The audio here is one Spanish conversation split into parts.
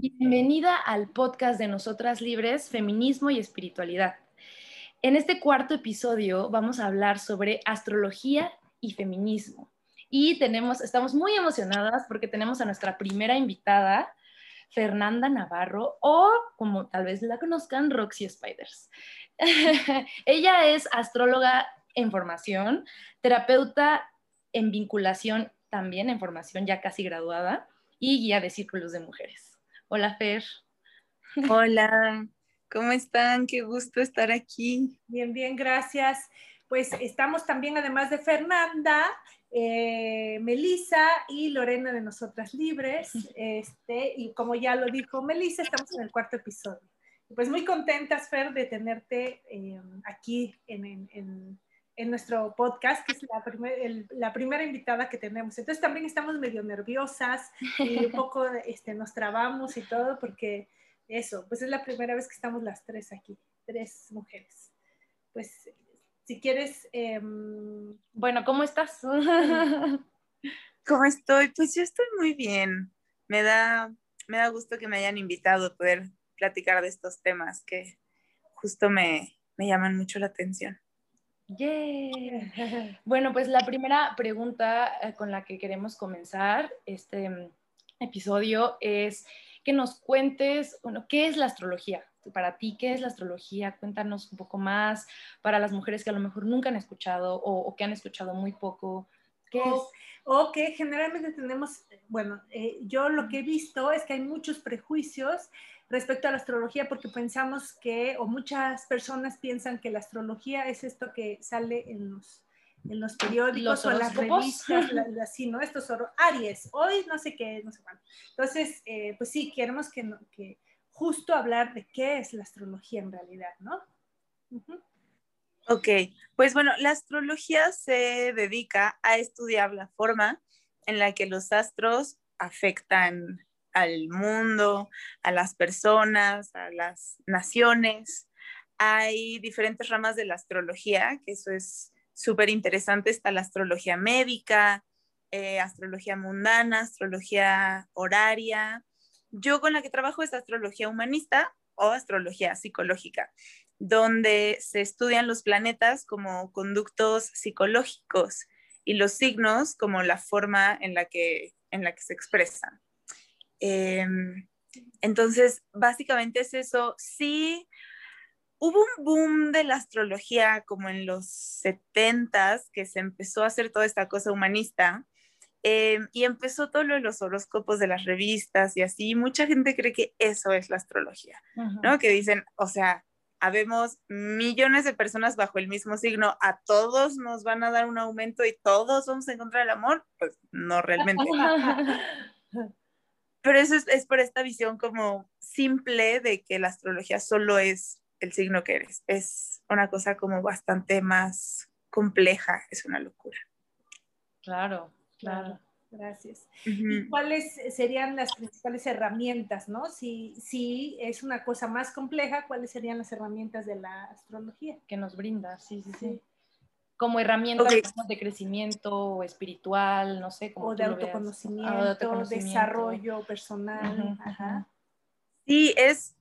Bienvenida al podcast de Nosotras Libres, Feminismo y Espiritualidad. En este cuarto episodio vamos a hablar sobre astrología y feminismo. Y tenemos, estamos muy emocionadas porque tenemos a nuestra primera invitada, Fernanda Navarro, o como tal vez la conozcan, Roxy Spiders. Ella es astróloga en formación, terapeuta en vinculación también en formación ya casi graduada y guía de círculos de mujeres. Hola, Fer. Hola, ¿cómo están? Qué gusto estar aquí. Bien, bien, gracias. Pues estamos también, además de Fernanda, eh, Melisa y Lorena de Nosotras Libres. Este, y como ya lo dijo Melisa, estamos en el cuarto episodio. Pues muy contentas, Fer, de tenerte eh, aquí en, en en nuestro podcast, que es la, la, primera invitada que tenemos. Entonces también estamos medio nerviosas y un poco este, nos trabamos y todo porque eso, pues es la primera vez que estamos las tres aquí, tres mujeres. Pues si quieres... Em, bueno, ¿cómo estás? ¿Cómo estoy? Pues yo estoy muy bien. Me da, me da gusto que me hayan invitado a poder platicar de estos temas que justo me, me llaman mucho la atención. Yeah. Bueno, pues la primera pregunta eh, con la que queremos comenzar este mm, episodio es que nos cuentes, bueno, ¿qué es la astrología? Para ti, ¿qué es la astrología? Cuéntanos un poco más para las mujeres que a lo mejor nunca han escuchado o, que han escuchado muy poco. ¿Qué o, es? o que generalmente tenemos, bueno, eh, yo lo que he visto es que hay muchos prejuicios respecto a la astrología porque pensamos que, o muchas personas piensan que la astrología es esto que sale en los, en los periódicos o en las revistas, así, ¿no? Estos son Aries, hoy no sé qué, no sé cuándo. Entonces, eh, pues sí, queremos que, que, justo hablar de qué es la astrología en realidad, ¿no? Ok, pues bueno, la astrología se dedica a estudiar la forma en la que los astros afectan al mundo, a las personas, a las naciones. Hay diferentes ramas de la astrología, que eso es súper interesante. Está la astrología médica, eh, astrología mundana, astrología horaria. Yo con la que trabajo es astrología humanista o astrología psicológica, donde se estudian los planetas como conductos psicológicos y los signos como la forma en la que, en la que se expresan. Em, entonces, básicamente es eso. Sí, hubo un boom de la astrología como en los 70 que se empezó a hacer toda esta cosa humanista. Em, y empezó todo lo de los horóscopos de las revistas y así. Mucha gente cree que eso es la astrología, ¿no? Que dicen, o sea, habemos millones de personas bajo el mismo signo, a todos nos van a dar un aumento y todos vamos a encontrar el amor. Pues no realmente. pero eso es, por esta visión como simple de que la astrología solo es el signo que eres. Es una cosa como bastante más compleja, es una locura. Claro, claro. Gracias. ¿Y cuáles serían las principales herramientas, no? Si, si es una cosa más compleja, ¿cuáles serían las herramientas de la astrología? Que nos brinda, sí, sí, sí como herramientas de crecimiento espiritual, no sé, como o de autoconocimiento, desarrollo personal. Sí, es,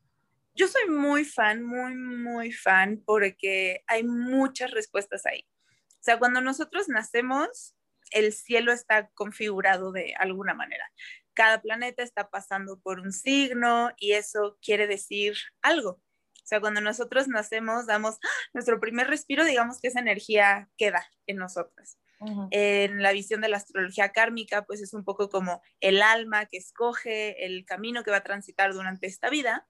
yo soy muy fan, muy, muy fan, porque hay muchas respuestas ahí. O sea, cuando nosotros nacemos, el cielo está configurado de alguna manera. Cada planeta está pasando por un signo y eso quiere decir algo. O sea, cuando nosotros nacemos, damos ¡ah! nuestro primer respiro, digamos que esa energía queda en nosotros. En la visión de la astrología kármica, pues es un poco como el alma que escoge el camino que va a transitar durante esta vida.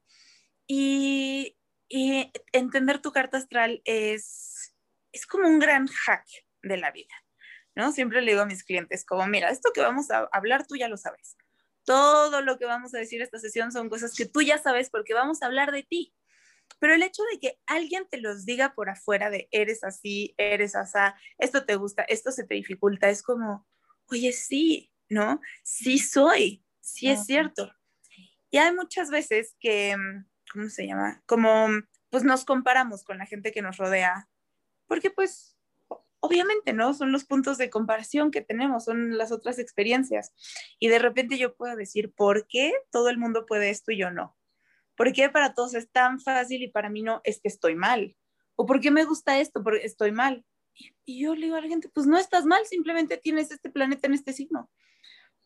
Y, y entender tu carta astral es, es como un gran hack de la vida, ¿no? Siempre le digo a mis clientes, como, mira, esto que vamos a hablar tú ya lo sabes. Todo lo que vamos a decir esta sesión son cosas que tú ya sabes porque vamos a hablar de ti. Pero el hecho de que alguien te los diga por afuera de eres así, eres asá, esto te gusta, esto se te dificulta, es como, oye, sí, ¿no? Sí soy, sí es cierto. Y hay muchas veces que, mm, ¿cómo se llama? Como, pues nos comparamos con la gente que nos rodea, porque pues obviamente, ¿no? Son los puntos de comparación que tenemos, son las otras experiencias. Y de repente yo puedo decir, ¿por qué todo el mundo puede esto y yo no? ¿Por qué para todos es tan fácil y para mí no? Es que estoy mal. ¿O por qué me gusta esto? Porque estoy mal. Y, yo le digo a la gente, pues no estás mal, simplemente tienes este planeta en este signo.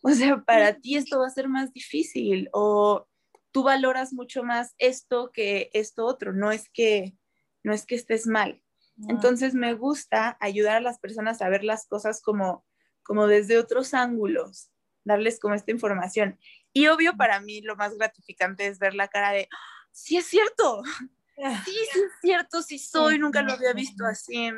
O sea, para ti esto va a ser más difícil o tú valoras mucho más esto que esto otro. No es que, no es que estés mal. Entonces me gusta ayudar a las personas a ver las cosas como, como desde otros ángulos, darles como esta información. Y obvio para mí lo más gratificante es ver la cara de, ¡Ah, sí es cierto, ah. sí, sí es cierto, sí soy, nunca lo había visto así.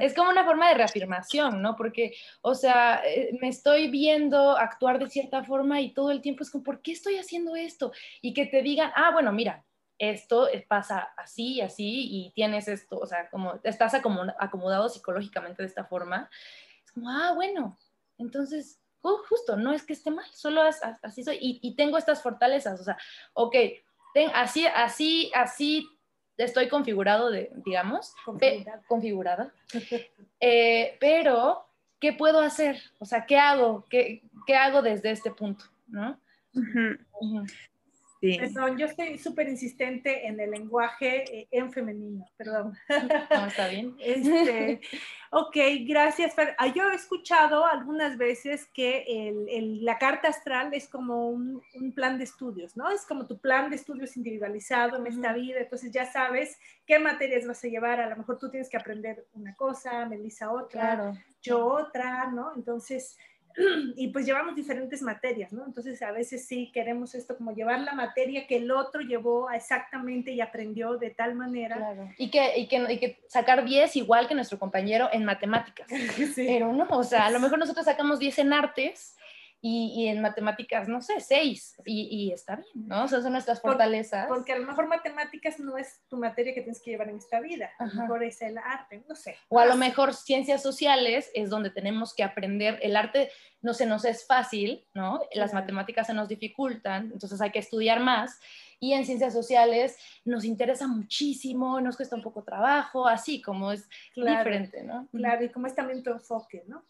Es como una forma de reafirmación, ¿no? Porque, o sea, eh, me estoy viendo actuar de cierta forma y todo el tiempo es como, ¿por qué estoy haciendo esto? Y que te digan, ah, bueno, mira, esto pasa así y así y tienes esto, o sea, como estás acomodado psicológicamente de esta forma, es como, ah, bueno, entonces, justo, no es que esté mal, solo así soy y, tengo estas fortalezas, o sea, ok, así, así, así estoy configurado, de, digamos, configurada, eh, pero, ¿qué puedo hacer? O sea, ¿qué hago? ¿Qué, qué hago desde este punto? ¿no? Perdón, yo estoy súper insistente en el lenguaje eh, en femenino, perdón. No, está bien. Este, ok, gracias. Ah, yo he escuchado algunas veces que el, la carta astral es como un, un, plan de estudios, ¿no? Es como tu plan de estudios individualizado en esta vida, entonces ya sabes qué materias vas a llevar, a lo mejor tú tienes que aprender una cosa, Melissa otra, yo otra, ¿no? Entonces y pues llevamos diferentes materias, ¿no? Entonces a veces sí queremos esto como llevar la materia que el otro llevó exactamente y aprendió de tal manera. Claro. Y, que, y, que, y que sacar 10 igual que nuestro compañero en matemáticas. Sí. Pero no, o sea, a lo mejor nosotros sacamos 10 en artes y, en matemáticas, no sé, seis, y, está bien, ¿no? O sea, son nuestras fortalezas. Porque, a lo mejor matemáticas no es tu materia que tienes que llevar en esta vida, a lo mejor es el arte, no sé. O a lo mejor ciencias sociales es donde tenemos que aprender, el arte no se nos es fácil, ¿no? Las matemáticas se nos dificultan, entonces hay que estudiar más. Y en ciencias sociales nos interesa muchísimo, nos cuesta un poco trabajo, así como es diferente, ¿no? Claro, y como es también tu enfoque, ¿no?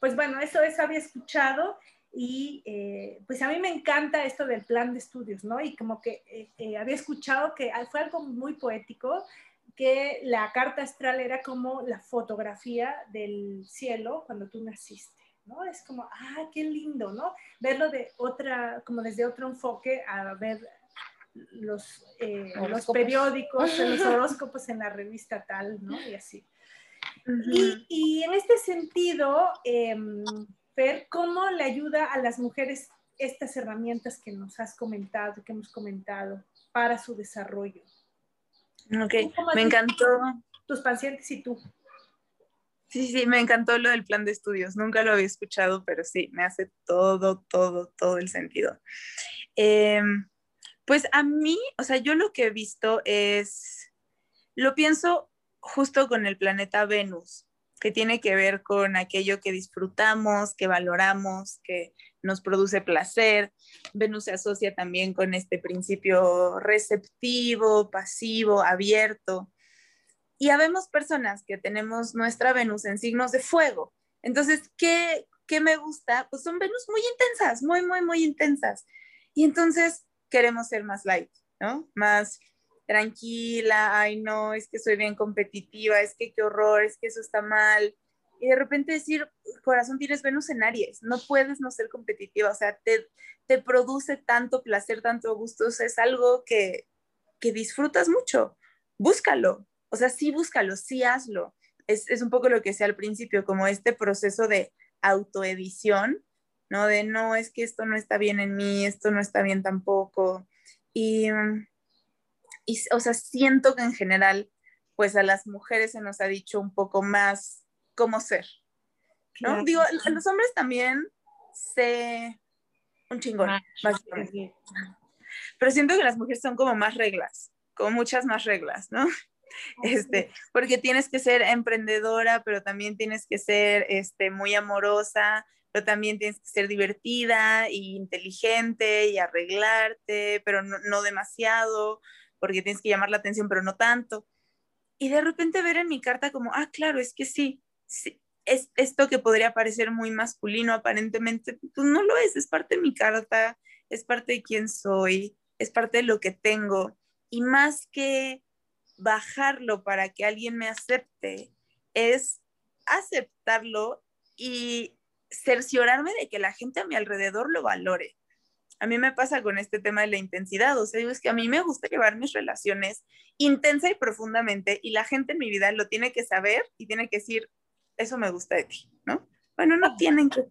Pues bueno, eso, eso había escuchado y eh, pues a mí me encanta esto del plan de estudios, ¿no? Y como que eh, eh, había escuchado que fue algo muy poético, que la carta astral era como la fotografía del cielo cuando tú naciste, ¿no? Es como, ah, qué lindo, ¿no? Verlo de otra, como desde otro enfoque a ver los, los periódicos, los horóscopos en la revista tal, ¿no? Y así. y, y, en este sentido, ver cómo le ayuda a las mujeres estas herramientas que nos has comentado, que hemos comentado, para su desarrollo. Ok, me encantó. Tus pacientes y tú. Sí, sí, me encantó lo del plan de estudios. Nunca lo había escuchado, pero sí, me hace todo, todo, todo el sentido. Em, pues a mí, o sea, yo lo que he visto es, lo pienso justo con el planeta Venus que tiene que ver con aquello que disfrutamos, que valoramos, que nos produce placer. Venus se asocia también con este principio receptivo, pasivo, abierto. Y habemos personas que tenemos nuestra Venus en signos de fuego. Entonces, ¿qué, qué me gusta? Pues son Venus muy intensas, muy, muy, muy intensas. Y entonces queremos ser más light, ¿no? Más tranquila, ay no, es que soy bien competitiva, es que qué horror, es que eso está mal. Y de repente decir, corazón, tienes Venus en Aries, no puedes no ser competitiva, o sea, te, te produce tanto placer, tanto gusto, es algo que, que disfrutas mucho, búscalo, o sea, sí búscalo, sí hazlo. Es, es un poco lo que decía al principio, como este proceso de autoedición, ¿no? De no, es que esto no está bien en mí, esto no está bien tampoco. Y, y, o sea, siento que en general, pues a las mujeres se nos ha dicho un poco más cómo ser, ¿no? Digo, a los hombres también sé un chingón, básicamente. Pero siento que las mujeres son como más reglas, como muchas más reglas, ¿no? Este, porque tienes que ser emprendedora, pero también tienes que ser este, muy amorosa, pero también tienes que ser divertida e inteligente y arreglarte, pero no, no demasiado, porque tienes que llamar la atención, pero no tanto. Y de repente ver en mi carta como, ah, claro, es que sí, es esto que podría parecer muy masculino aparentemente, pues no lo es, es parte de mi carta, es parte de quién soy, es parte de lo que tengo. Y más que bajarlo para que alguien me acepte, es aceptarlo y cerciorarme de que la gente a mi alrededor lo valore. A mí me pasa con este tema de la intensidad, o sea, es que a mí me gusta llevar mis relaciones intensa y profundamente y la gente en mi vida lo tiene que saber y tiene que decir, eso me gusta de ti, ¿no? Bueno, no tienen que,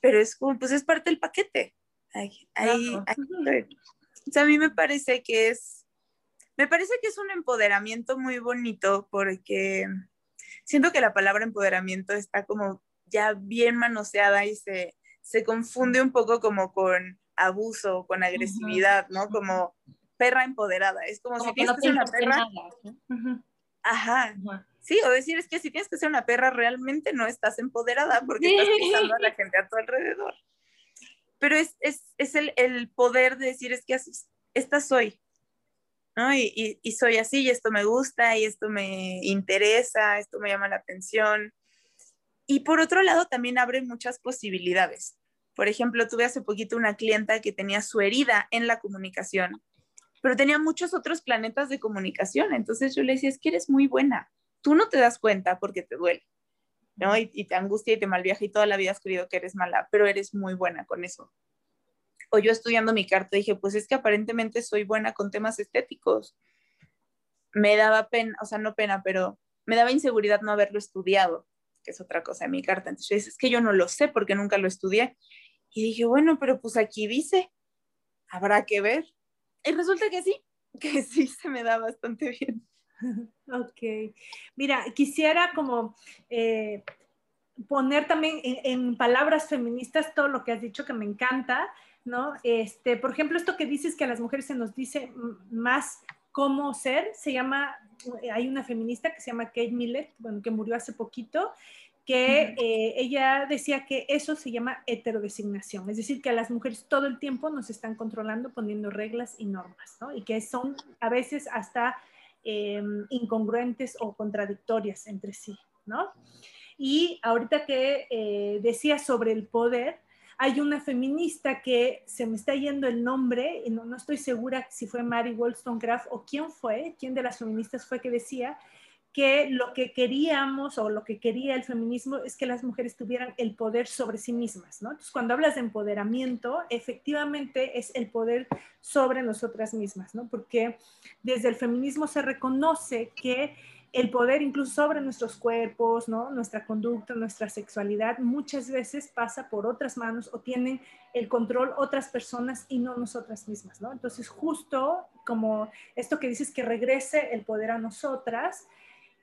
pero es como, pues es parte del paquete. Ahí, o sea, a mí me parece que es, me parece que es un empoderamiento muy bonito porque siento que la palabra empoderamiento está como ya bien manoseada y se, se confunde un poco como con abuso, con agresividad, ¿no? Como perra empoderada. Es como, si tienes que ser una perra. Ajá. Sí, o decir es que si tienes que ser una perra, realmente no estás empoderada porque estás pisando a la gente a tu alrededor. Pero es, es, es el, el, poder de decir es que así, esta soy, ¿no? Y, y, y, soy así, y esto me gusta, y esto me interesa, esto me llama la atención. Y por otro lado, también abre muchas posibilidades. Por ejemplo, tuve hace poquito una clienta que tenía su herida en la comunicación, pero tenía muchos otros planetas de comunicación. Entonces yo le decía, es que eres muy buena. Tú no te das cuenta porque te duele, ¿no? Y, y te angustia y te malviaja y toda la vida has creído que eres mala, pero eres muy buena con eso. O yo estudiando mi carta dije, pues es que aparentemente soy buena con temas estéticos. Me daba pena, o sea, no pena, pero me daba inseguridad no haberlo estudiado, que es otra cosa de mi carta. Entonces yo dije, es que yo no lo sé porque nunca lo estudié. Y dije, bueno, pero pues aquí dice, habrá que ver. Y resulta que sí, que sí se me da bastante bien. Ok. Mira, quisiera como eh, poner también en, palabras feministas todo lo que has dicho que me encanta, ¿no? Este, por ejemplo, esto que dices que a las mujeres se nos dice más cómo ser, se llama, hay una feminista que se llama Kate Millett, bueno, que murió hace poquito, que eh, ella decía que eso se llama heterodesignación, es decir, que a las mujeres todo el tiempo nos están controlando poniendo reglas y normas, ¿no? Y que son a veces hasta eh, incongruentes o contradictorias entre sí, ¿no? Y ahorita que eh, decía sobre el poder, hay una feminista que se me está yendo el nombre, y no, no estoy segura si fue Mary Wollstonecraft o quién fue, quién de las feministas fue que decía que lo que queríamos o lo que quería el feminismo es que las mujeres tuvieran el poder sobre sí mismas. Entonces, cuando hablas de empoderamiento, efectivamente es el poder sobre nosotras mismas, ¿no? Porque desde el feminismo se reconoce que el poder incluso sobre nuestros cuerpos. Nuestra conducta, nuestra sexualidad, muchas veces pasa por otras manos o tienen el control otras personas y no nosotras mismas, ¿no? Entonces, justo como esto que dices que regrese el poder a nosotras,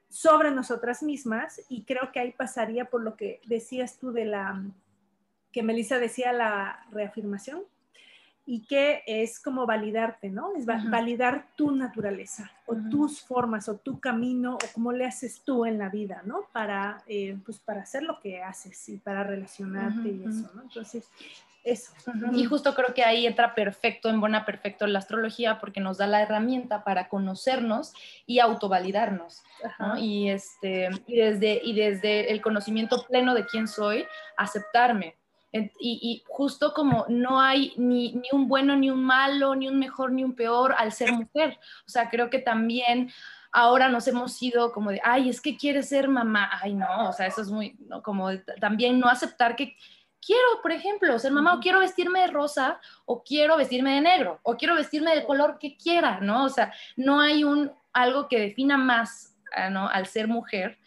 sobre nosotras mismas y creo que ahí pasaría por lo que decías tú de la, que Melissa decía, la reafirmación y que es como validarte, ¿no? Es validar tu naturaleza o tus formas o tu camino o cómo le haces tú en la vida, ¿no? Para, eh, pues para hacer lo que haces y para relacionarte y eso, ¿no? Entonces, eso. Y justo creo que ahí entra perfecto, en buena perfecto la astrología porque nos da la herramienta para conocernos y autovalidarnos. ¿no? Y, este, y, desde, y desde el conocimiento pleno de quién soy, aceptarme. Y, y, justo como no hay ni, ni, un bueno, ni un malo, ni un mejor, ni un peor al ser mujer. O sea, creo que también ahora nos hemos ido como de, ay, es que quiere ser mamá. Ay, no, o sea, eso es muy, ¿no? como también no aceptar que quiero, por ejemplo, ser mamá, o quiero vestirme de rosa, o quiero vestirme de negro, o quiero vestirme del color que quiera, ¿no? O sea, no hay un algo que defina más, ah, ¿no? Al ser mujer,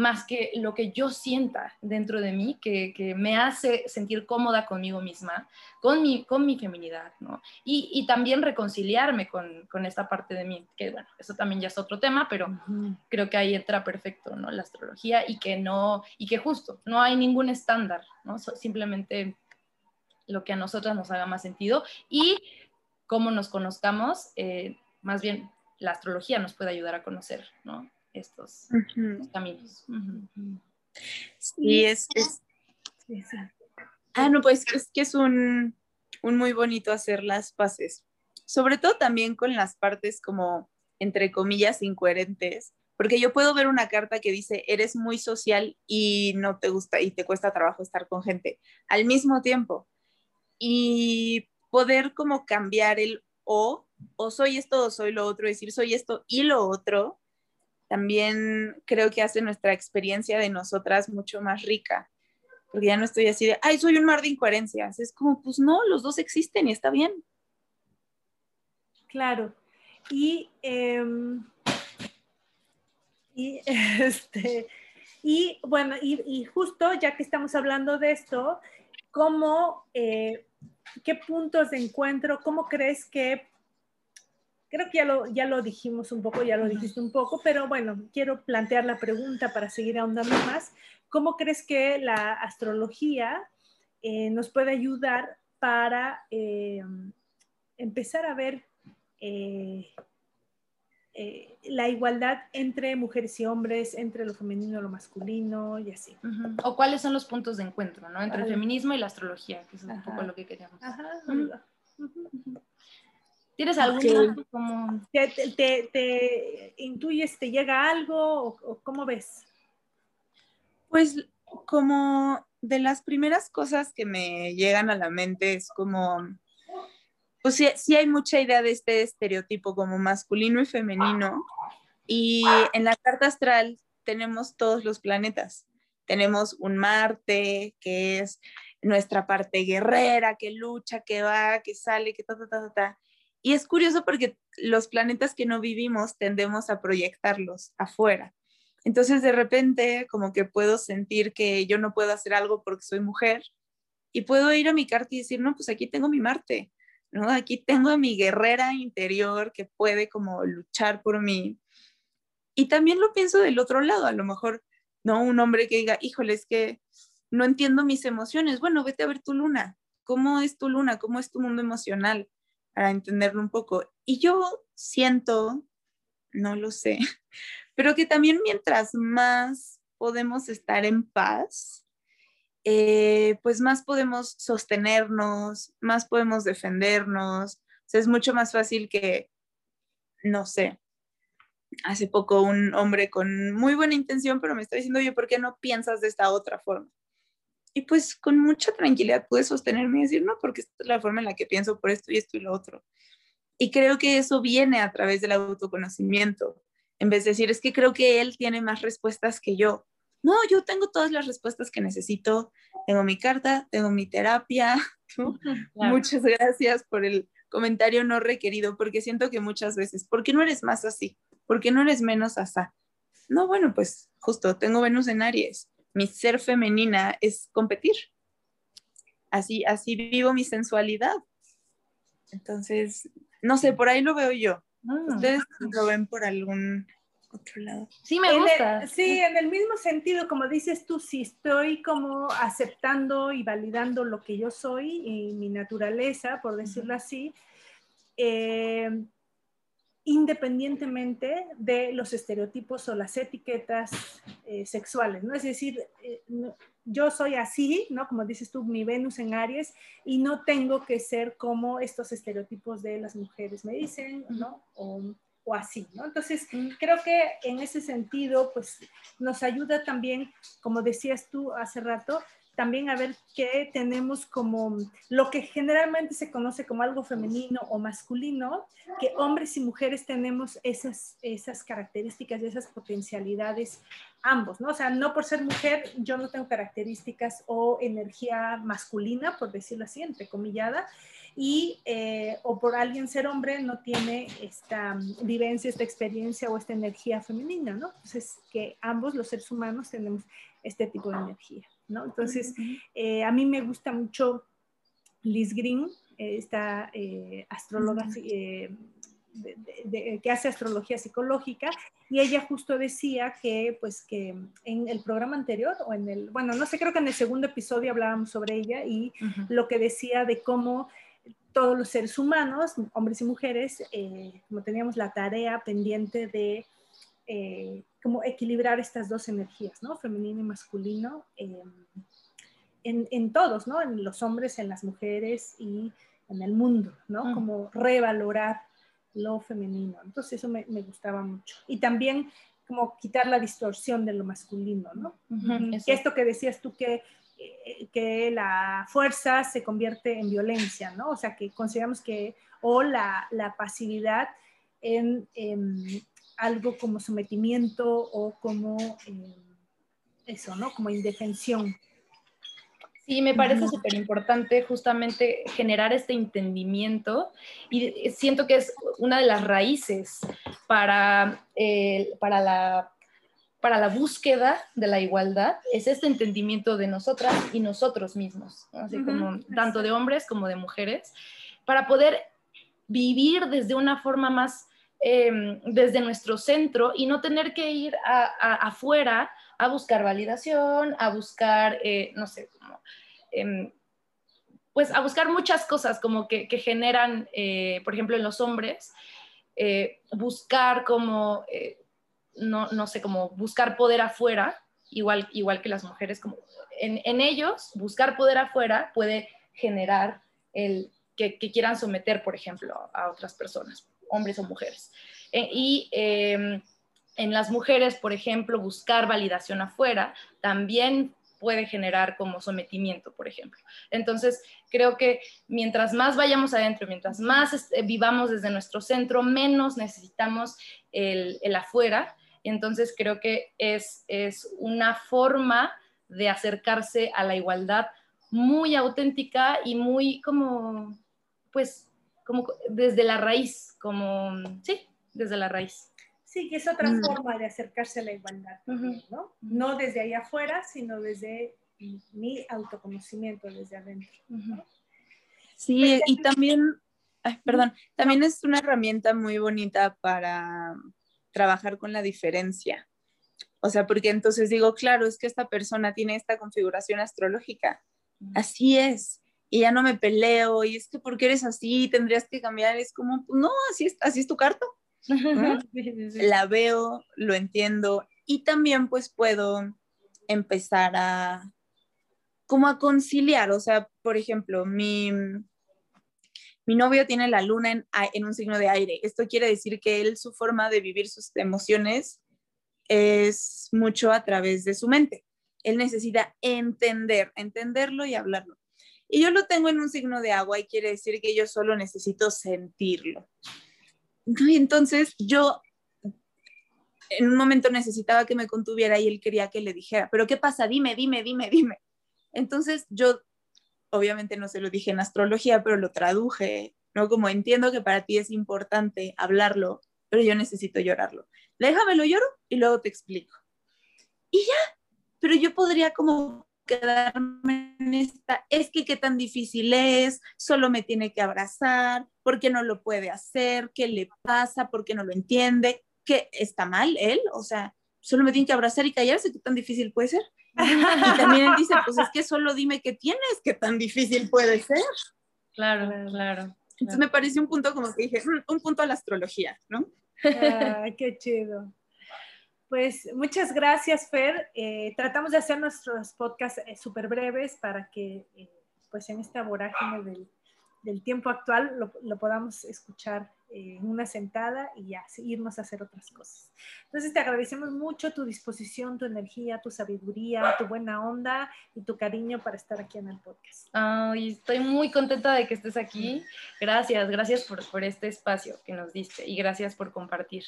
más que lo que yo sienta dentro de mí, que, que me hace sentir cómoda conmigo misma, con mi, con mi feminidad, ¿no? Y, y también reconciliarme con, con, esta parte de mí, que bueno, eso también ya es otro tema, pero uh -huh. creo que ahí entra perfecto, ¿no? La astrología y que no, y que justo, no hay ningún estándar, ¿no? Simplemente lo que a nosotras nos haga más sentido y cómo nos conozcamos, eh, más bien la astrología nos puede ayudar a conocer, ¿no? Estos, uh -huh. caminos. Uh -huh. Sí, es. Ah, no, pues es que es un, un muy bonito hacer las paces, sobre todo también con las partes como, entre comillas, incoherentes, porque yo puedo ver una carta que dice, eres muy social y no te gusta y te cuesta trabajo estar con gente al mismo tiempo. Y poder como cambiar el o, o soy esto o soy lo otro, decir soy esto y lo otro, también creo que hace nuestra experiencia de nosotras mucho más rica. Porque ya no estoy así de, ay, soy un mar de incoherencias. Es como, pues no, los dos existen y está bien. Claro. Y em, y, este, y bueno, y, justo ya que estamos hablando de esto, ¿cómo, eh, qué puntos de encuentro, cómo crees que, creo que ya lo, ya lo dijimos un poco, ya lo dijiste un poco, pero bueno, quiero plantear la pregunta para seguir ahondando más. ¿Cómo crees que la astrología eh, nos puede ayudar para eh, empezar a ver eh, la igualdad entre mujeres y hombres, entre lo femenino y lo masculino y así. O cuáles son los puntos de encuentro, ¿no? Entre el feminismo y la astrología, que es un poco lo que queríamos. ¿Tienes algún como... ¿Te, intuyes, te llega algo o, cómo ves? Pues como de las primeras cosas que me llegan a la mente es como pues sí, hay mucha idea de este estereotipo como masculino y femenino. Y en la carta astral tenemos todos los planetas. Tenemos un Marte, que es nuestra parte guerrera, que lucha, que va, que sale, que ta, ta, ta, ta. Y es curioso porque los planetas que no vivimos tendemos a proyectarlos afuera. Entonces de repente como que puedo sentir que yo no puedo hacer algo porque soy mujer y puedo ir a mi carta y decir, no, pues aquí tengo mi Marte ¿no? Aquí tengo a mi guerrera interior que puede como luchar por mí. Y también lo pienso del otro lado, a lo mejor, ¿no? Un hombre que diga, híjole, es que no entiendo mis emociones. Bueno, vete a ver tu luna. ¿Cómo es tu luna? ¿Cómo es tu mundo emocional? Para entenderlo un poco. Y yo siento, no lo sé, pero que también mientras más podemos estar en paz, eh, pues más podemos sostenernos, más podemos defendernos. es mucho más fácil que, no sé, hace poco un hombre con muy buena intención, pero me está diciendo, oye, ¿por qué no piensas de esta otra forma? Y pues con mucha tranquilidad pude sostenerme y decir, no, porque esta es la forma en la que pienso por esto y esto y lo otro. Y creo que eso viene a través del autoconocimiento. En vez de decir, es que creo que él tiene más respuestas que yo no, yo tengo todas las respuestas que necesito, tengo mi carta, tengo mi terapia. Muchas gracias por el comentario no requerido, porque siento que muchas veces, ¿por qué no eres más así? ¿Por qué no eres menos asá? No, bueno, pues justo, tengo Venus en Aries. Mi ser femenina es competir. Así, así vivo mi sensualidad. Entonces, no sé, por ahí lo veo yo. Ah. ¿Ustedes lo ven por algún otro lado. Sí, me gusta. sí, en el mismo sentido, como dices tú, si estoy como aceptando y validando lo que yo soy y mi naturaleza, por decirlo así, eh, independientemente de los estereotipos o las etiquetas eh, sexuales, ¿no? Es decir, eh, yo soy así, ¿no? Como dices tú, mi Venus en Aries, y no tengo que ser como estos estereotipos de las mujeres me dicen, ¿no? o así, ¿no? Entonces, creo que en ese sentido, pues nos ayuda también, como decías tú hace rato, también a ver qué tenemos como lo que generalmente se conoce como algo femenino o masculino, que hombres y mujeres tenemos esas, esas características y esas potencialidades ambos, ¿no? O sea, no por ser mujer yo no tengo características o energía masculina, por decirlo así, entrecomillada, y eh, o por alguien ser hombre no tiene esta vivencia, esta experiencia o esta energía femenina, ¿no? Entonces, que ambos los seres humanos tenemos este tipo de energía, ¿no? Entonces, eh, a mí me gusta mucho Liz Green, esta eh, astróloga que hace astrología psicológica y ella justo decía que pues que en el programa anterior o en el bueno no sé creo que en el segundo episodio hablábamos sobre ella y lo que decía de cómo todos los seres humanos, hombres y mujeres, eh, como teníamos la tarea pendiente de eh, como equilibrar estas dos energías, ¿no? Femenino y masculino, em, en, en, todos, ¿no? En los hombres, en las mujeres y en el mundo, ¿no? Mm. Como revalorar lo femenino. Entonces eso me, me, gustaba mucho. Y también como quitar la distorsión de lo masculino, ¿no? que esto que decías tú que, eh, que la fuerza se convierte en violencia, ¿no? O sea, que consideramos que, o la, la pasividad en, algo como sometimiento o como eh, eso, ¿no? Como indefensión. Sí, me parece súper importante justamente generar este entendimiento y siento que es una de las raíces para, para, la, para la búsqueda de la igualdad, es este entendimiento de nosotras y nosotros mismos, así como tanto de hombres como de mujeres, para poder vivir desde una forma más em, desde nuestro centro y no tener que ir afuera a buscar validación, a buscar, eh, no sé, em, pues a buscar muchas cosas como que, generan, eh, por ejemplo, en los hombres, eh, buscar como, no, no, sé, como buscar poder afuera, igual, igual que las mujeres, como en, ellos, buscar poder afuera puede generar el que, quieran someter, por ejemplo, a otras personas, hombres o mujeres. y em, en las mujeres, por ejemplo, buscar validación afuera también puede generar como sometimiento, por ejemplo. Entonces, creo que mientras más vayamos adentro, mientras más vivamos desde nuestro centro, menos necesitamos el, afuera. Entonces, creo que es, es una forma de acercarse a la igualdad muy auténtica y muy como, pues, como desde la raíz, como, sí, desde la raíz. Sí, que es otra mm. forma de acercarse a la igualdad, ¿no? No desde ahí afuera, sino desde mi autoconocimiento, desde adentro. Sí, pues y también, perdón, también es una herramienta muy bonita para trabajar con la diferencia. O sea, porque entonces digo, claro, es que esta persona tiene esta configuración astrológica. Así es. Y ya no me peleo, y es que porque eres así, tendrías que cambiar. Es como, no, así es, así es tu carta la veo, lo entiendo y también pues puedo empezar a como a conciliar, o sea, por ejemplo, mi, mi novio tiene la luna en, en un signo de aire. Esto quiere decir que él, su forma de vivir sus emociones es mucho a través de su mente. Él necesita entender, entenderlo y hablarlo. Y yo lo tengo en un signo de agua y quiere decir que yo solo necesito sentirlo. Y entonces yo en un momento necesitaba que me contuviera y él quería que le dijera, pero ¿qué pasa? Dime, dime, dime, dime. Entonces yo, obviamente no se lo dije en astrología, pero lo traduje, ¿no? Como entiendo que para ti es importante hablarlo, pero yo necesito llorarlo. Déjamelo lloro y luego te explico. Y ya, pero yo podría como quedarme en esta, es que qué tan difícil es, solo me tiene que abrazar, ¿por qué no lo puede hacer? ¿Qué le pasa? ¿Por qué no lo entiende? ¿Qué está mal él? O sea, solo me tiene que abrazar y callarse, ¿qué tan difícil puede ser? Y también él dice, pues es que solo dime qué tienes, qué tan difícil puede ser. Claro, claro. Entonces me parece un punto como que dije, mm, un punto a la astrología, ¿no? Ah, qué chido. Pues muchas gracias, Fer. Eh, tratamos de hacer nuestros podcasts eh, súper breves para que, eh, pues en esta vorágine del, tiempo actual, lo, podamos escuchar en una sentada y ya, irnos a hacer otras cosas. Entonces, te agradecemos mucho tu disposición, tu energía, tu sabiduría, tu buena onda y tu cariño para estar aquí en el podcast. Ay, estoy muy contenta de que estés aquí. Gracias, gracias por, por este espacio que nos diste y gracias por compartir.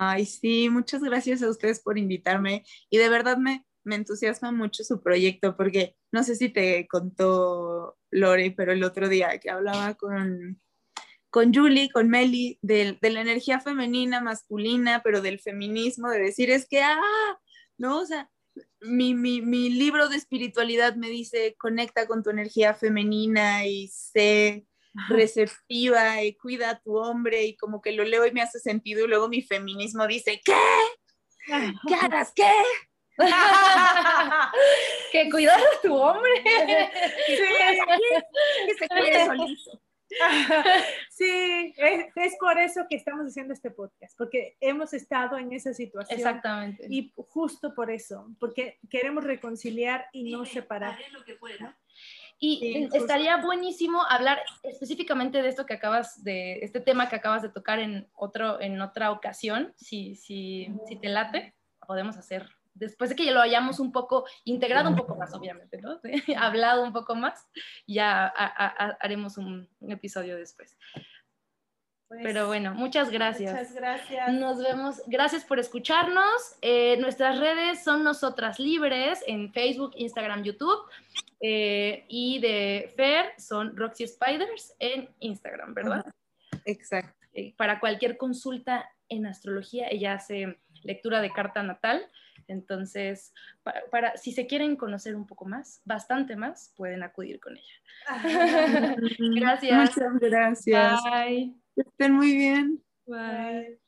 Ay, sí, muchas gracias a ustedes por invitarme y de verdad me, me entusiasma mucho su proyecto porque no sé si te contó Lore, pero el otro día que hablaba con, con Julie, con Meli, de, de, la energía femenina, masculina, pero del feminismo, de decir es que, ah, no, o sea, mi, mi, mi libro de espiritualidad me dice, conecta con tu energía femenina y sé receptiva y cuida a tu hombre y como que lo leo y me hace sentido y luego mi feminismo dice, ¿qué? ¿Qué hagas qué? que cuidar a tu hombre. Sí, que se cuide solito. Sí, es, es, por eso que estamos haciendo este podcast, porque hemos estado en esa situación. Exactamente. Y justo por eso, porque queremos reconciliar y no separar. Lo que pueda. Y estaría buenísimo hablar específicamente de esto que acabas de, este tema que acabas de tocar en, otro, en otra ocasión, si, si, si te late, podemos hacer después de que ya lo hayamos un poco integrado un poco más, obviamente, ¿no? Hablado un poco más, ya haremos un, episodio después. Pues, Pero bueno, muchas gracias. Muchas gracias. Nos vemos. Gracias por escucharnos. Eh, nuestras redes son Nosotras Libres en Facebook, Instagram, YouTube. Eh, y de Fer son Roxy Spiders en Instagram, ¿verdad? Exacto. Eh, para cualquier consulta en astrología, ella hace lectura de carta natal. Entonces, para, si se quieren conocer un poco más, bastante más, pueden acudir con ella. gracias. Muchas gracias. Bye. estén muy bien. Bye.